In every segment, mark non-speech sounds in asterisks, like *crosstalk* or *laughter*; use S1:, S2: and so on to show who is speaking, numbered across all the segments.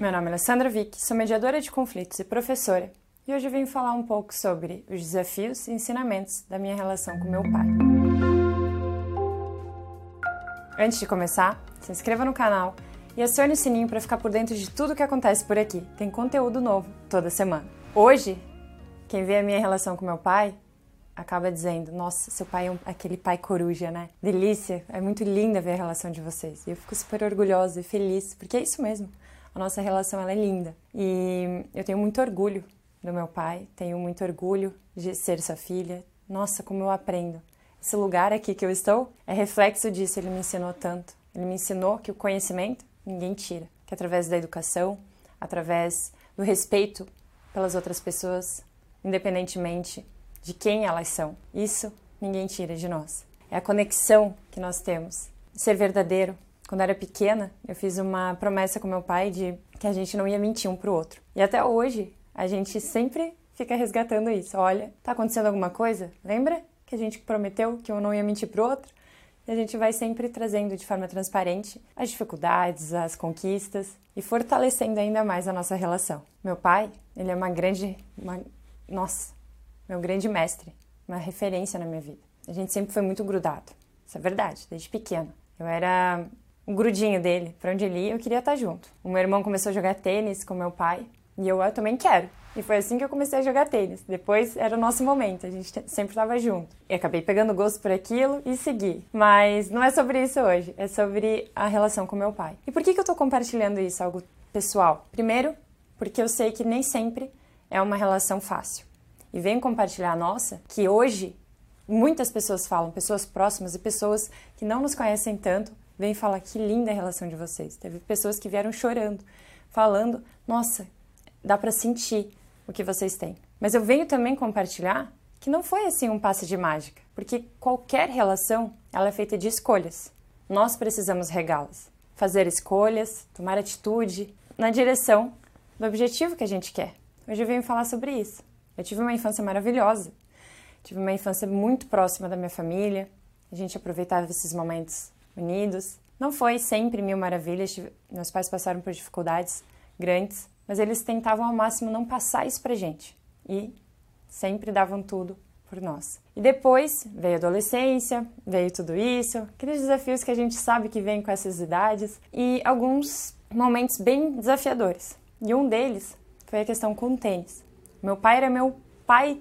S1: Meu nome é Alessandra Vick, sou mediadora de conflitos e professora, e hoje venho falar um pouco sobre os desafios e ensinamentos da minha relação com meu pai. Antes de começar, se inscreva no canal e acione o sininho para ficar por dentro de tudo que acontece por aqui. Tem conteúdo novo toda semana. Hoje, quem vê a minha relação com meu pai acaba dizendo: Nossa, seu pai é um, aquele pai coruja, né? Delícia, é muito linda ver a relação de vocês. E eu fico super orgulhosa e feliz, porque é isso mesmo. A nossa relação ela é linda. E eu tenho muito orgulho do meu pai, tenho muito orgulho de ser sua filha. Nossa, como eu aprendo. Esse lugar aqui que eu estou é reflexo disso, ele me ensinou tanto. Ele me ensinou que o conhecimento ninguém tira, que através da educação, através do respeito pelas outras pessoas, independentemente de quem elas são. Isso ninguém tira de nós. É a conexão que nós temos. Ser verdadeiro. Quando eu era pequena, eu fiz uma promessa com meu pai de que a gente não ia mentir um pro outro. E até hoje, a gente sempre fica resgatando isso. Olha, tá acontecendo alguma coisa? Lembra que a gente prometeu que um não ia mentir pro outro? E a gente vai sempre trazendo de forma transparente as dificuldades, as conquistas e fortalecendo ainda mais a nossa relação. Meu pai, ele é uma grande, uma, nossa, meu grande mestre, uma referência na minha vida. A gente sempre foi muito grudado. Isso é verdade, desde pequeno. Eu era o grudinho dele, para onde ele ia, eu queria estar junto. O meu irmão começou a jogar tênis com meu pai e eu, eu também quero. E foi assim que eu comecei a jogar tênis. Depois era o nosso momento, a gente sempre estava junto. E acabei pegando gosto por aquilo e segui. Mas não é sobre isso hoje, é sobre a relação com meu pai. E por que, que eu estou compartilhando isso, algo pessoal? Primeiro, porque eu sei que nem sempre é uma relação fácil e venho compartilhar a nossa, que hoje muitas pessoas falam, pessoas próximas e pessoas que não nos conhecem tanto, vêm falar que linda a relação de vocês. Teve pessoas que vieram chorando, falando, nossa, dá para sentir o que vocês têm. Mas eu venho também compartilhar que não foi assim um passe de mágica, porque qualquer relação, ela é feita de escolhas. Nós precisamos regá-las, fazer escolhas, tomar atitude na direção do objetivo que a gente quer. Hoje eu venho falar sobre isso. Eu tive uma infância maravilhosa. Tive uma infância muito próxima da minha família. A gente aproveitava esses momentos unidos. Não foi sempre mil maravilhas. Meus pais passaram por dificuldades grandes, mas eles tentavam ao máximo não passar isso pra gente. E sempre davam tudo por nós. E depois veio a adolescência, veio tudo isso, aqueles desafios que a gente sabe que vem com essas idades e alguns momentos bem desafiadores. E um deles foi a questão com o tênis. Meu pai era meu pai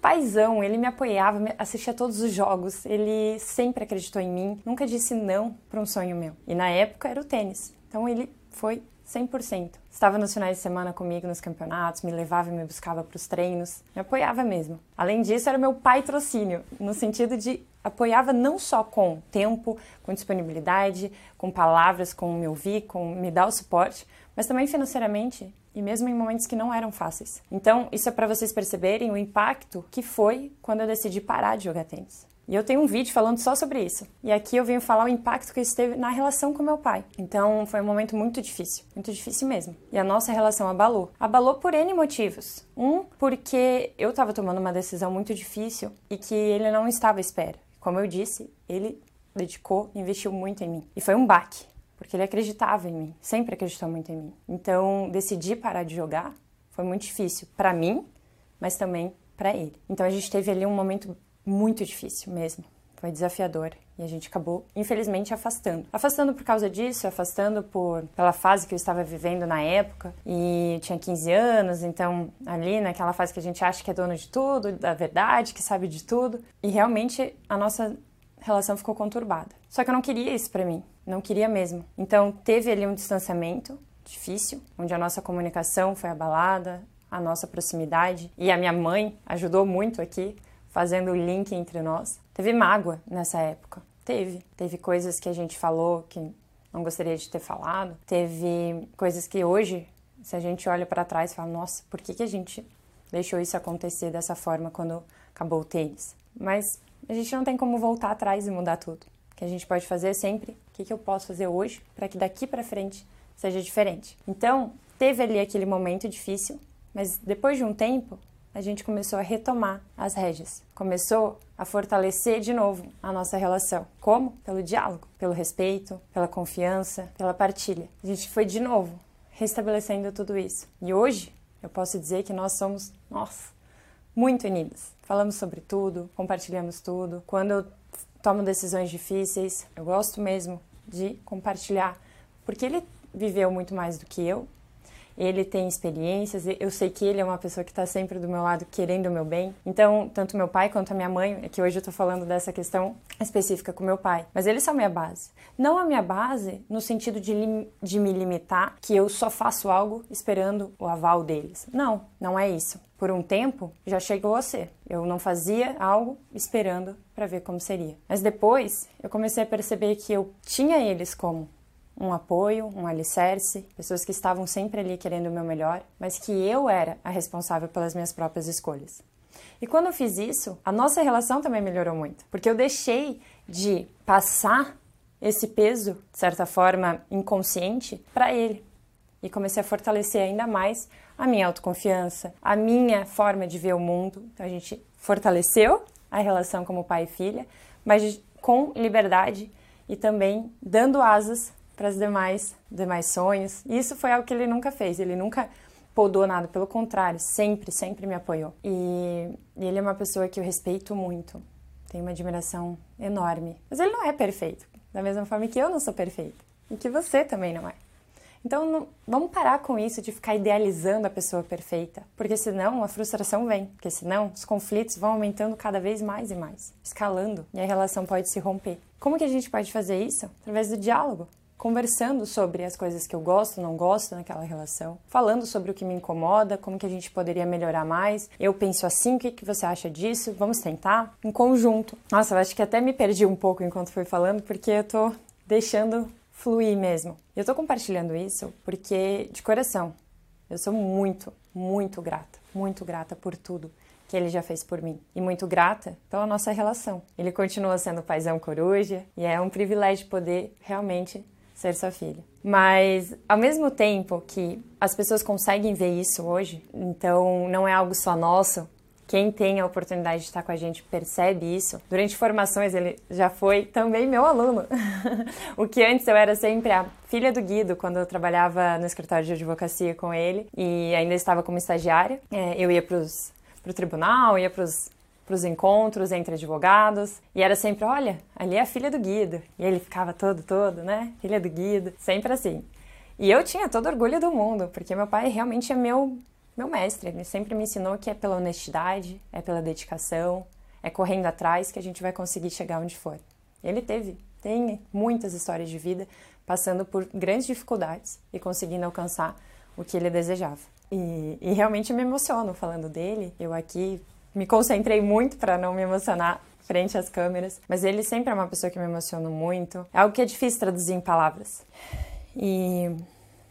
S1: paizão, ele me apoiava, assistia todos os jogos, ele sempre acreditou em mim, nunca disse não para um sonho meu. E na época era o tênis. Então ele foi 100%. Estava nos finais de semana comigo nos campeonatos, me levava e me buscava para os treinos, me apoiava mesmo. Além disso, era meu pai trocínio, no sentido de apoiava não só com tempo, com disponibilidade, com palavras, com me ouvir, com me dar o suporte, mas também financeiramente e mesmo em momentos que não eram fáceis. Então, isso é para vocês perceberem o impacto que foi quando eu decidi parar de jogar tênis. E eu tenho um vídeo falando só sobre isso. E aqui eu venho falar o impacto que isso teve na relação com meu pai. Então foi um momento muito difícil, muito difícil mesmo. E a nossa relação abalou. Abalou por N motivos. Um, porque eu estava tomando uma decisão muito difícil e que ele não estava à espera. Como eu disse, ele dedicou, investiu muito em mim. E foi um baque porque ele acreditava em mim, sempre acreditou muito em mim. Então, decidir parar de jogar foi muito difícil para mim, mas também para ele. Então, a gente teve ali um momento muito difícil mesmo. Foi desafiador e a gente acabou, infelizmente, afastando. Afastando por causa disso, afastando por pela fase que eu estava vivendo na época e tinha 15 anos, então ali naquela fase que a gente acha que é dono de tudo, da verdade, que sabe de tudo, e realmente a nossa relação ficou conturbada. Só que eu não queria isso para mim. Não queria mesmo. Então teve ali um distanciamento difícil, onde a nossa comunicação foi abalada, a nossa proximidade e a minha mãe ajudou muito aqui, fazendo o link entre nós. Teve mágoa nessa época. Teve. Teve coisas que a gente falou que não gostaria de ter falado. Teve coisas que hoje, se a gente olha para trás, fala: nossa, por que, que a gente deixou isso acontecer dessa forma quando acabou o tênis? Mas a gente não tem como voltar atrás e mudar tudo. O que a gente pode fazer é sempre o que, que eu posso fazer hoje para que daqui para frente seja diferente. Então, teve ali aquele momento difícil, mas depois de um tempo, a gente começou a retomar as rédeas. Começou a fortalecer de novo a nossa relação. Como? Pelo diálogo, pelo respeito, pela confiança, pela partilha. A gente foi de novo restabelecendo tudo isso. E hoje eu posso dizer que nós somos, nossa, muito unidas. Falamos sobre tudo, compartilhamos tudo. Quando eu tomo decisões difíceis, eu gosto mesmo de compartilhar, porque ele viveu muito mais do que eu, ele tem experiências, eu sei que ele é uma pessoa que está sempre do meu lado querendo o meu bem. Então, tanto meu pai quanto a minha mãe, é que hoje eu estou falando dessa questão específica com meu pai, mas eles são minha base. Não a minha base no sentido de, de me limitar, que eu só faço algo esperando o aval deles. Não, não é isso. Por um tempo já chegou a ser. Eu não fazia algo esperando para ver como seria. Mas depois eu comecei a perceber que eu tinha eles como um apoio, um alicerce, pessoas que estavam sempre ali querendo o meu melhor, mas que eu era a responsável pelas minhas próprias escolhas. E quando eu fiz isso, a nossa relação também melhorou muito, porque eu deixei de passar esse peso, de certa forma inconsciente, para ele. E comecei a fortalecer ainda mais a minha autoconfiança, a minha forma de ver o mundo. Então a gente fortaleceu a relação como pai e filha, mas com liberdade e também dando asas para os demais, demais sonhos. E isso foi algo que ele nunca fez, ele nunca podou nada, pelo contrário, sempre, sempre me apoiou. E, ele é uma pessoa que eu respeito muito, tenho uma admiração enorme. Mas ele não é perfeito, da mesma forma que eu não sou perfeita e que você também não é. Então, não, vamos parar com isso de ficar idealizando a pessoa perfeita, porque senão a frustração vem, porque senão os conflitos vão aumentando cada vez mais e mais, escalando, e a relação pode se romper. Como que a gente pode fazer isso? Através do diálogo conversando sobre as coisas que eu gosto, não gosto naquela relação, falando sobre o que me incomoda, como que a gente poderia melhorar mais. Eu penso assim, o que, que você acha disso? Vamos tentar? Em conjunto. Nossa, eu acho que até me perdi um pouco enquanto fui falando, porque eu tô deixando fluir mesmo. Eu tô compartilhando isso porque, de coração, eu sou muito, muito grata, muito grata por tudo que ele já fez por mim. E muito grata pela nossa relação. Ele continua sendo paizão coruja e é um privilégio poder realmente ser sua filha. Mas ao mesmo tempo que as pessoas conseguem ver isso hoje, então não é algo só nosso. Quem tem a oportunidade de estar com a gente percebe isso. Durante formações ele já foi também meu aluno. *laughs* o que antes eu era sempre a filha do Guido quando eu trabalhava no escritório de advocacia com ele e ainda estava como estagiária. É, eu ia para o tribunal, ia para os para os encontros entre advogados e era sempre, olha, ali é a filha do Guido. E ele ficava todo, todo, né? Filha do Guido, sempre assim. E eu tinha todo orgulho do mundo, porque meu pai realmente é meu meu mestre. Ele sempre me ensinou que é pela honestidade, é pela dedicação, é correndo atrás que a gente vai conseguir chegar onde for. Ele teve, tem muitas histórias de vida, passando por grandes dificuldades e conseguindo alcançar o que ele desejava. E, e realmente me emociono falando dele. Eu aqui me concentrei muito para não me emocionar frente às câmeras, mas ele sempre é uma pessoa que me emociona muito. É algo que é difícil traduzir em palavras. E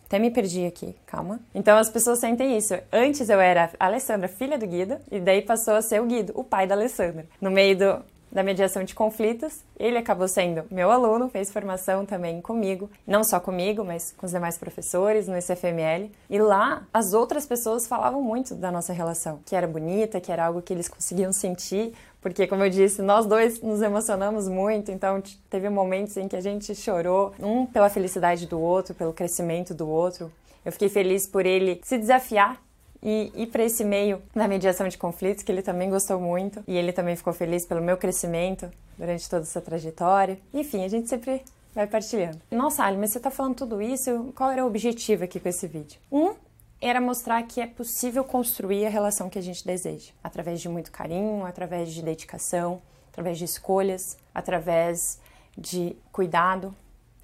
S1: até me perdi aqui, calma. Então as pessoas sentem isso. Antes eu era a Alessandra, filha do Guido, e daí passou a ser o Guido, o pai da Alessandra. No meio do, da mediação de conflitos. Ele acabou sendo meu aluno, fez formação também comigo, não só comigo, mas com os demais professores no ICFML. E lá as outras pessoas falavam muito da nossa relação, que era bonita, que era algo que eles conseguiam sentir, porque como eu disse, nós dois nos emocionamos muito, então teve momentos em que a gente chorou, um pela felicidade do outro, pelo crescimento do outro. Eu fiquei feliz por ele se desafiar e ir para esse meio da mediação de conflitos, que ele também gostou muito e ele também ficou feliz pelo meu crescimento durante toda essa trajetória. Enfim, a gente sempre vai partilhando. Nossa, Ali, mas você está falando tudo isso, qual era o objetivo aqui com esse vídeo? Um era mostrar que é possível construir a relação que a gente deseja, através de muito carinho, através de dedicação, através de escolhas, através de cuidado,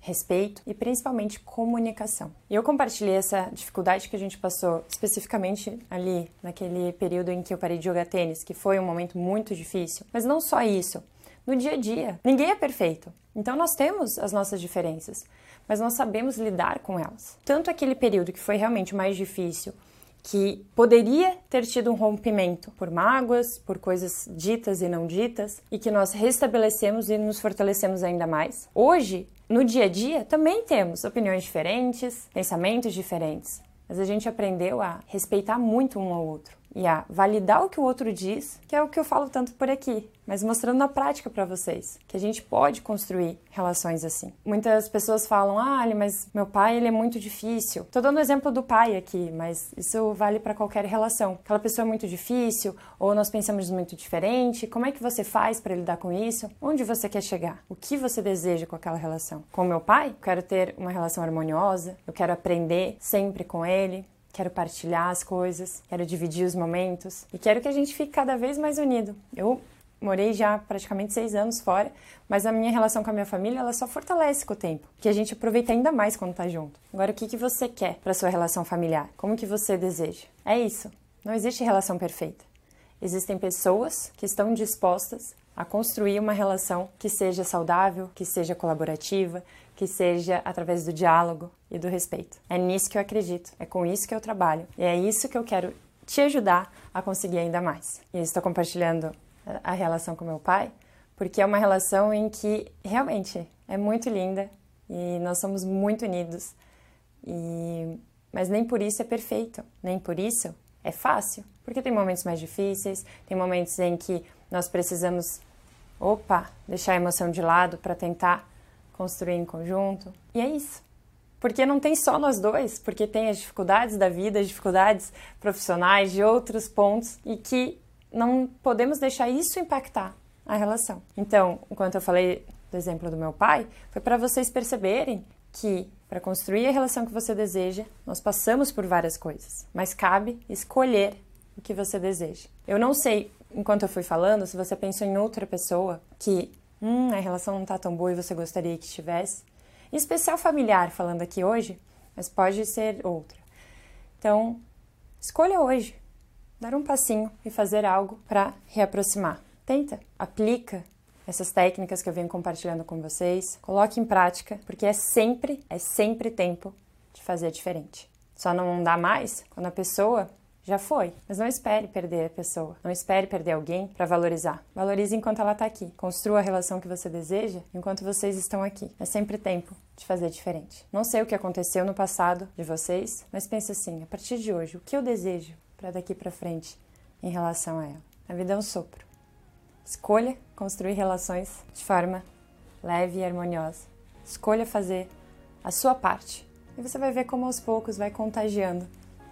S1: respeito e principalmente comunicação. E eu compartilhei essa dificuldade que a gente passou especificamente ali naquele período em que eu parei de jogar tênis, que foi um momento muito difícil. Mas não só isso, no dia a dia, ninguém é perfeito. Então nós temos as nossas diferenças, mas nós sabemos lidar com elas. Tanto aquele período que foi realmente mais difícil, que poderia ter tido um rompimento por mágoas, por coisas ditas e não ditas, e que nós restabelecemos e nos fortalecemos ainda mais. Hoje, no dia a dia, também temos opiniões diferentes, pensamentos diferentes, mas a gente aprendeu a respeitar muito um ao outro e a validar o que o outro diz, que é o que eu falo tanto por aqui, mas mostrando na prática para vocês que a gente pode construir relações assim. Muitas pessoas falam: "Ah, mas meu pai, ele é muito difícil". Tô dando o exemplo do pai aqui, mas isso vale para qualquer relação. Aquela pessoa é muito difícil ou nós pensamos muito diferente. Como é que você faz para lidar com isso? Onde você quer chegar? O que você deseja com aquela relação? Com meu pai, eu quero ter uma relação harmoniosa, eu quero aprender sempre com ele, quero partilhar as coisas, quero dividir os momentos e quero que a gente fique cada vez mais unido. Eu morei já praticamente seis anos fora, mas a minha relação com a minha família ela só fortalece com o tempo, que a gente aproveita ainda mais quando tá junto. Agora, o que, que você quer para sua relação familiar? Como que você deseja? É isso. Não existe relação perfeita. Existem pessoas que estão dispostas a construir uma relação que seja saudável, que seja colaborativa, que seja através do diálogo e do respeito. É nisso que eu acredito, é com isso que eu trabalho e é isso que eu quero te ajudar a conseguir ainda mais. E estou compartilhando a relação com meu pai, porque é uma relação em que realmente é muito linda e nós somos muito unidos. E mas nem por isso é perfeito, nem por isso é fácil, porque tem momentos mais difíceis, tem momentos em que nós precisamos opa, deixar a emoção de lado para tentar construir em conjunto. E é isso. Porque não tem só nós dois, porque tem as dificuldades da vida, as dificuldades profissionais, de outros pontos, e que não podemos deixar isso impactar a relação. Então, enquanto eu falei do exemplo do meu pai, foi para vocês perceberem que para construir a relação que você deseja, nós passamos por várias coisas, mas cabe escolher o que você deseja. Eu não sei, enquanto eu fui falando, se você pensou em outra pessoa que, hum, a relação não está tão boa e você gostaria que estivesse. Em especial familiar, falando aqui hoje, mas pode ser outra. Então, escolha hoje dar um passinho e fazer algo para reaproximar. Tenta, aplica essas técnicas que eu venho compartilhando com vocês, coloque em prática, porque é sempre, é sempre tempo de fazer diferente. Só não dá mais quando a pessoa já foi, mas não espere perder a pessoa, não espere perder alguém para valorizar. Valorize enquanto ela está aqui. Construa a relação que você deseja enquanto vocês estão aqui. É sempre tempo de fazer diferente. Não sei o que aconteceu no passado de vocês, mas pense assim: a partir de hoje, o que eu desejo para daqui para frente em relação a ela. A vida é um sopro. Escolha construir relações de forma leve e harmoniosa. Escolha fazer a sua parte e você vai ver como aos poucos vai contagiando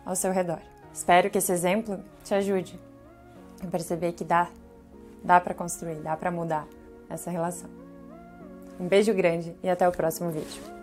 S1: ao seu redor. Espero que esse exemplo te ajude a perceber que dá, dá para construir, dá para mudar essa relação. Um beijo grande e até o próximo vídeo.